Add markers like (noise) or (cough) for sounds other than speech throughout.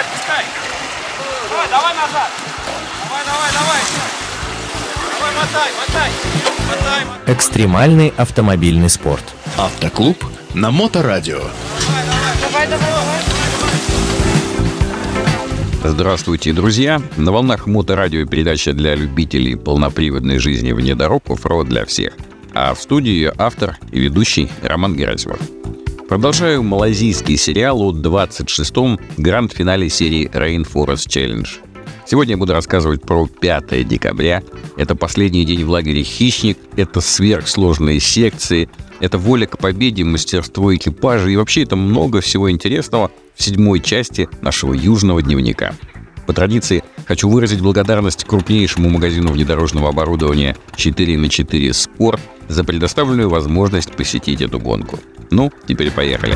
отпускай. Давай, давай назад. Давай, давай, давай. Давай, мотай, мотай. Мотай, мотай. Экстремальный автомобильный спорт. Автоклуб на Моторадио. Давай, давай, давай. Здравствуйте, друзья! На волнах Моторадио передача для любителей полноприводной жизни вне дорог оффроуд для всех. А в студии ее автор и ведущий Роман Герасимов. Продолжаю малазийский сериал о 26-м гранд-финале серии Rainforest Challenge. Сегодня я буду рассказывать про 5 декабря. Это последний день в лагере «Хищник», это сверхсложные секции, это воля к победе, мастерство экипажа и вообще это много всего интересного в седьмой части нашего южного дневника. По традиции хочу выразить благодарность крупнейшему магазину внедорожного оборудования 4 на 4 Sport за предоставленную возможность посетить эту гонку. Ну, теперь поехали.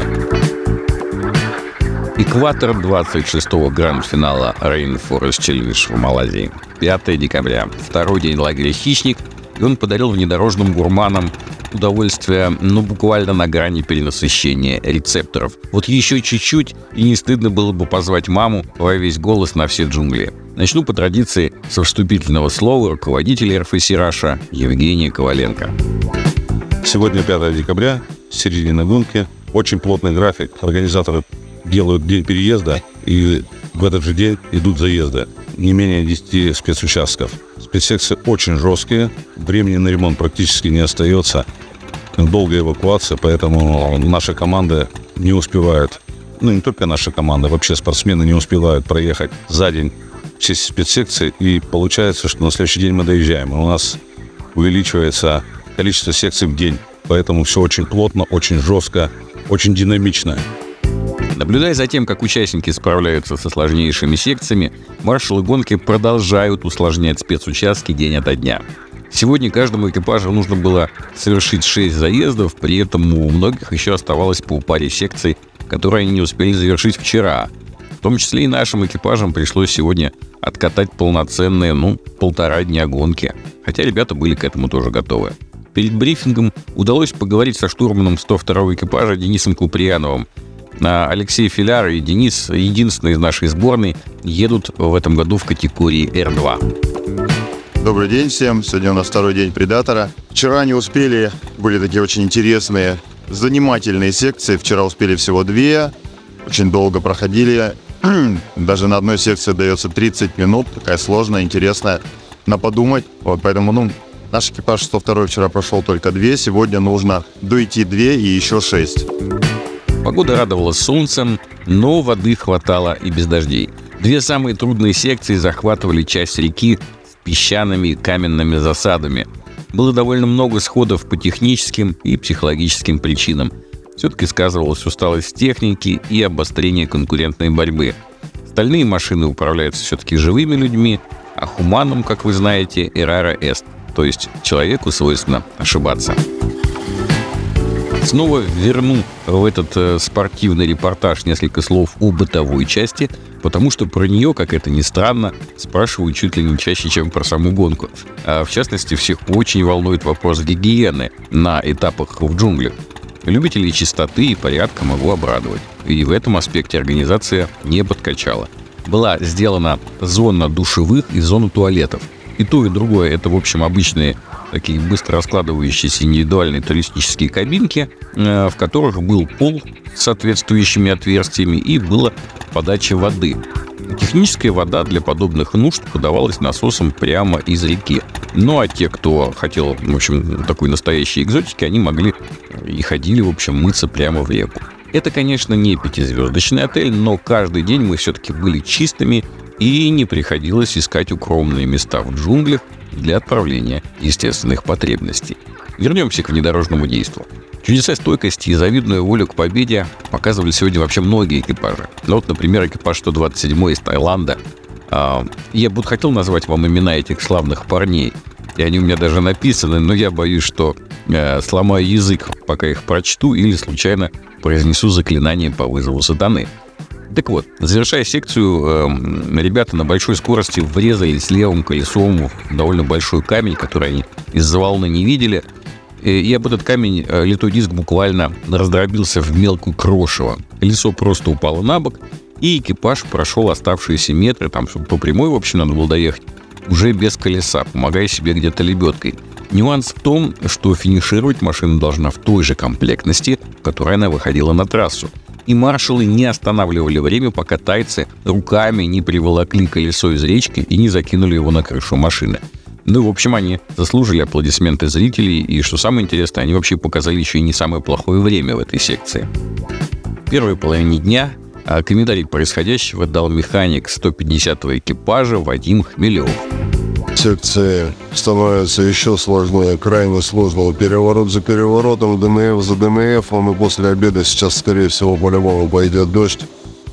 Экватор 26-го гранд-финала Rainforest Challenge в Малайзии. 5 декабря. Второй день лагеря «Хищник», и он подарил внедорожным гурманам удовольствие, ну, буквально на грани перенасыщения рецепторов. Вот еще чуть-чуть, и не стыдно было бы позвать маму во весь голос на все джунгли. Начну по традиции со вступительного слова руководителя РФС «Раша» Евгения Коваленко. Сегодня 5 декабря, середина гонки. Очень плотный график. Организаторы делают день переезда, и в этот же день идут заезды. Не менее 10 спецучастков. Спецсекции очень жесткие, времени на ремонт практически не остается. Долгая эвакуация, поэтому наша команда не успевает, ну не только наша команда, вообще спортсмены не успевают проехать за день все спецсекции, и получается, что на следующий день мы доезжаем, и у нас увеличивается количество секций в день. Поэтому все очень плотно, очень жестко, очень динамично. Наблюдая за тем, как участники справляются со сложнейшими секциями, маршалы гонки продолжают усложнять спецучастки день ото дня. Сегодня каждому экипажу нужно было совершить 6 заездов, при этом у многих еще оставалось по паре секций, которые они не успели завершить вчера. В том числе и нашим экипажам пришлось сегодня откатать полноценные, ну, полтора дня гонки. Хотя ребята были к этому тоже готовы. Перед брифингом удалось поговорить со штурманом 102-го экипажа Денисом Куприяновым. А Алексей Филяр и Денис, единственные из нашей сборной, едут в этом году в категории R2. Добрый день всем. Сегодня у нас второй день предатора. Вчера не успели, были такие очень интересные, занимательные секции. Вчера успели всего две. Очень долго проходили. (clears throat) Даже на одной секции дается 30 минут. Такая сложная, интересная. На подумать. Вот поэтому, ну, наш экипаж 102 вчера прошел только две. Сегодня нужно дойти две и еще шесть. Погода радовала солнцем, но воды хватало и без дождей. Две самые трудные секции захватывали часть реки с песчаными и каменными засадами. Было довольно много сходов по техническим и психологическим причинам. Все-таки сказывалась усталость техники и обострение конкурентной борьбы. Остальные машины управляются все-таки живыми людьми, а хуманом, как вы знаете, эрара эст, то есть человеку свойственно ошибаться. Снова верну в этот э, спортивный репортаж несколько слов о бытовой части, потому что про нее, как это ни странно, спрашивают чуть ли не чаще, чем про саму гонку. А в частности, всех очень волнует вопрос гигиены на этапах в джунглях. Любителей чистоты и порядка могу обрадовать. И в этом аспекте организация не подкачала. Была сделана зона душевых и зона туалетов. И то, и другое – это, в общем, обычные такие быстро раскладывающиеся индивидуальные туристические кабинки, э, в которых был пол с соответствующими отверстиями и была подача воды. Техническая вода для подобных нужд подавалась насосом прямо из реки. Ну а те, кто хотел, в общем, такой настоящей экзотики, они могли и ходили, в общем, мыться прямо в реку. Это, конечно, не пятизвездочный отель, но каждый день мы все-таки были чистыми и не приходилось искать укромные места в джунглях для отправления естественных потребностей. Вернемся к внедорожному действу. Чудеса стойкости и завидную волю к победе показывали сегодня вообще многие экипажи. Ну вот, например, экипаж 127 из Таиланда. А, я бы хотел назвать вам имена этих славных парней, и они у меня даже написаны, но я боюсь, что э, сломаю язык, пока их прочту, или случайно произнесу заклинание по вызову сатаны. Так вот, завершая секцию, э, ребята на большой скорости врезались левым колесом в довольно большой камень, который они из-за волны не видели. И об этот камень э, литой диск буквально раздробился в мелкую крошево. Колесо просто упало на бок, и экипаж прошел оставшиеся метры, там по прямой, в общем, надо было доехать, уже без колеса, помогая себе где-то лебедкой. Нюанс в том, что финишировать машина должна в той же комплектности, в которой она выходила на трассу. И маршалы не останавливали время, пока тайцы руками не приволокли колесо из речки и не закинули его на крышу машины. Ну, в общем, они заслужили аплодисменты зрителей, и, что самое интересное, они вообще показали еще и не самое плохое время в этой секции. В первой половине дня а комментарий происходящего дал механик 150-го экипажа Вадим Хмелев. Секция становится еще сложнее, крайне сложного. Переворот за переворотом, ДМФ за ДМФ, и после обеда сейчас, скорее всего, по-любому пойдет дождь.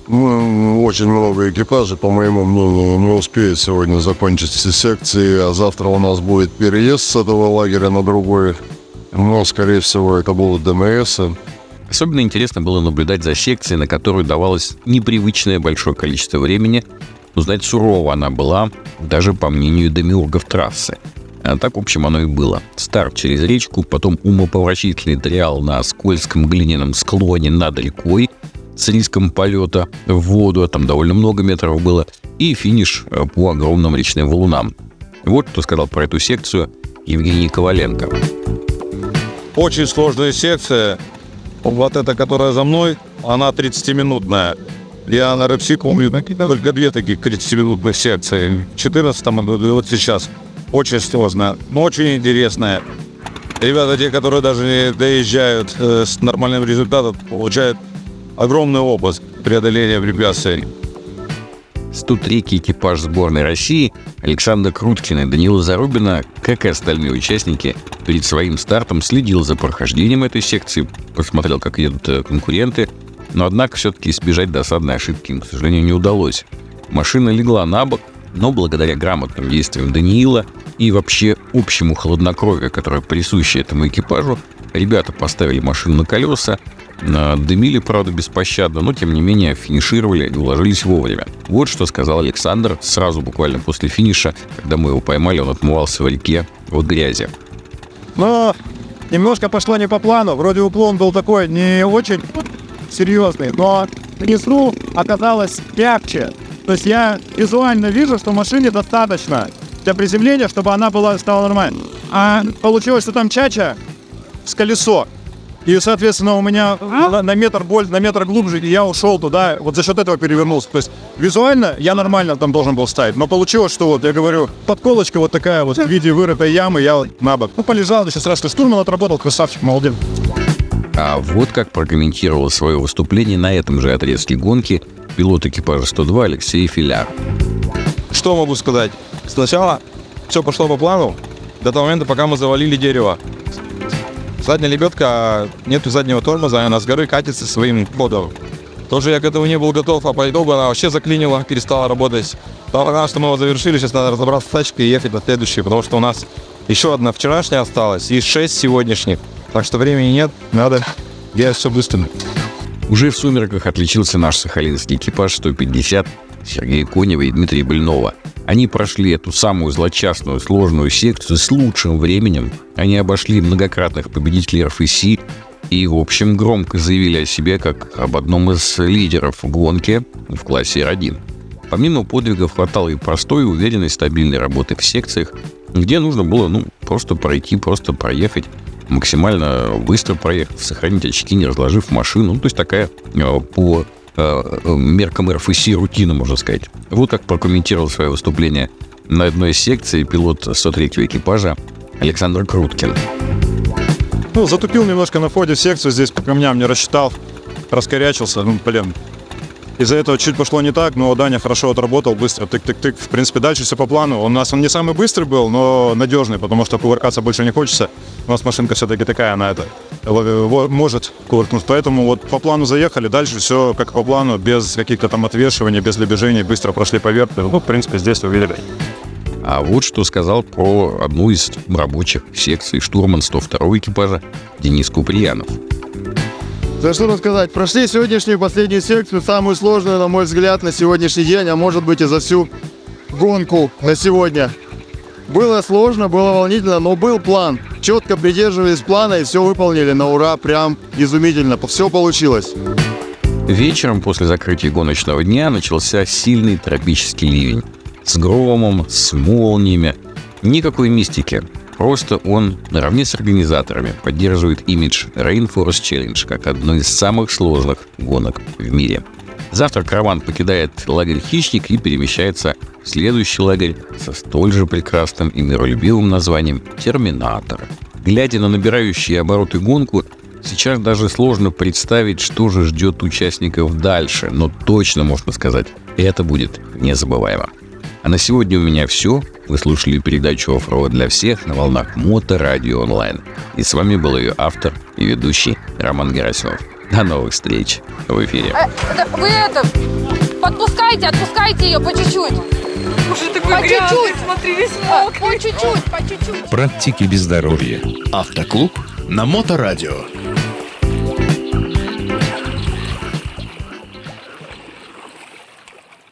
Ну, очень много экипажей, по моему мнению, не успеет сегодня закончить все секции, а завтра у нас будет переезд с этого лагеря на другой. Но, скорее всего, это будут ДМС. Особенно интересно было наблюдать за секцией, на которую давалось непривычное большое количество времени. Узнать сурова она была, даже по мнению демиургов трассы. А так, в общем, оно и было. Старт через речку, потом умоповорачительный триал на скользком глиняном склоне над рекой с риском полета в воду, а там довольно много метров было, и финиш э, по огромным речным валунам. Вот что сказал про эту секцию Евгений Коваленко. Очень сложная секция. Вот эта, которая за мной, она 30-минутная. Я на рэпси помню только две таких 30-минутных секции. В 14 и вот сейчас. Очень сложно, но очень интересная. Ребята, те, которые даже не доезжают э, с нормальным результатом, получают огромный опыт преодоления препятствий. 103-й экипаж сборной России Александр Круткин и Данила Зарубина, как и остальные участники, перед своим стартом следил за прохождением этой секции, посмотрел, как едут э, конкуренты, но однако все-таки избежать досадной ошибки им, к сожалению, не удалось. Машина легла на бок, но благодаря грамотным действиям Даниила и вообще общему хладнокровию, которое присуще этому экипажу, ребята поставили машину на колеса, Дымили, правда, беспощадно, но тем не менее финишировали и уложились вовремя. Вот что сказал Александр сразу буквально после финиша, когда мы его поймали, он отмывался в реке от грязи. Но немножко пошло не по плану. Вроде уклон был такой не очень серьезный, но внизу оказалось мягче. То есть я визуально вижу, что машине достаточно для приземления, чтобы она была, стала нормальной. А получилось, что там чача с колесо. И, соответственно, у меня на, на метр больше, на метр глубже, и я ушел туда, вот за счет этого перевернулся. То есть визуально я нормально там должен был ставить, но получилось, что вот, я говорю, подколочка вот такая вот в виде вырытой ямы, я на бок. Ну, полежал, сейчас раз, штурман отработал, красавчик, молодец. А вот как прокомментировал свое выступление на этом же отрезке гонки пилот экипажа 102 Алексей Филяр. Что могу сказать? Сначала все пошло по плану, до того момента, пока мы завалили дерево. Задняя лебедка, нету заднего тормоза, она с горы катится своим ходом. Тоже я к этому не был готов, а по итогу она вообще заклинила, перестала работать. Потому что мы его завершили, сейчас надо разобраться с тачкой и ехать на следующий, потому что у нас еще одна вчерашняя осталась и шесть сегодняшних. Так что времени нет, надо делать все быстро. Уже в сумерках отличился наш сахалинский экипаж 150 Сергей Конева и Дмитрий Больнова. Они прошли эту самую злочастную, сложную секцию с лучшим временем. Они обошли многократных победителей РФСИ и, в общем, громко заявили о себе как об одном из лидеров гонки в классе R1. Помимо подвигов хватало и простой, уверенной, стабильной работы в секциях, где нужно было ну, просто пройти, просто проехать, максимально быстро проехать, сохранить очки, не разложив машину. Ну, то есть такая э, по Э, меркам РФС рутина, можно сказать. Вот как прокомментировал свое выступление на одной из секций пилот 103-го экипажа Александр Круткин. Ну, затупил немножко на входе в секцию, здесь по камням не рассчитал, раскорячился, ну, блин. Из-за этого чуть пошло не так, но Даня хорошо отработал, быстро, тык-тык-тык. В принципе, дальше все по плану. У нас он не самый быстрый был, но надежный, потому что кувыркаться больше не хочется. У нас машинка все-таки такая, она это может кувыркнуть. Поэтому вот по плану заехали, дальше все как по плану, без каких-то там отвешиваний, без лебежений, быстро прошли по. Ну, в принципе, здесь увидели. А вот что сказал про одну из рабочих секций штурман 102 экипажа Денис Куприянов. За что рассказать? Прошли сегодняшнюю последнюю секцию, самую сложную, на мой взгляд, на сегодняшний день, а может быть и за всю гонку на сегодня. Было сложно, было волнительно, но был план. Четко придерживались плана и все выполнили на ура, прям изумительно. Все получилось. Вечером после закрытия гоночного дня начался сильный тропический ливень. С громом, с молниями. Никакой мистики. Просто он, наравне с организаторами, поддерживает имидж Rainforest Challenge как одной из самых сложных гонок в мире. Завтра караван покидает лагерь «Хищник» и перемещается в следующий лагерь со столь же прекрасным и миролюбивым названием «Терминатор». Глядя на набирающие обороты гонку, сейчас даже сложно представить, что же ждет участников дальше, но точно можно сказать, это будет незабываемо. А на сегодня у меня все. Вы слушали передачу «Оффроуд для всех» на волнах Мото Радио Онлайн. И с вами был ее автор и ведущий Роман Герасимов. До новых встреч в эфире. Э, вы это, подпускайте, отпускайте ее по чуть-чуть. По чуть-чуть. смотри, весь По чуть-чуть, по чуть-чуть. Практики без здоровья. Автоклуб на Моторадио.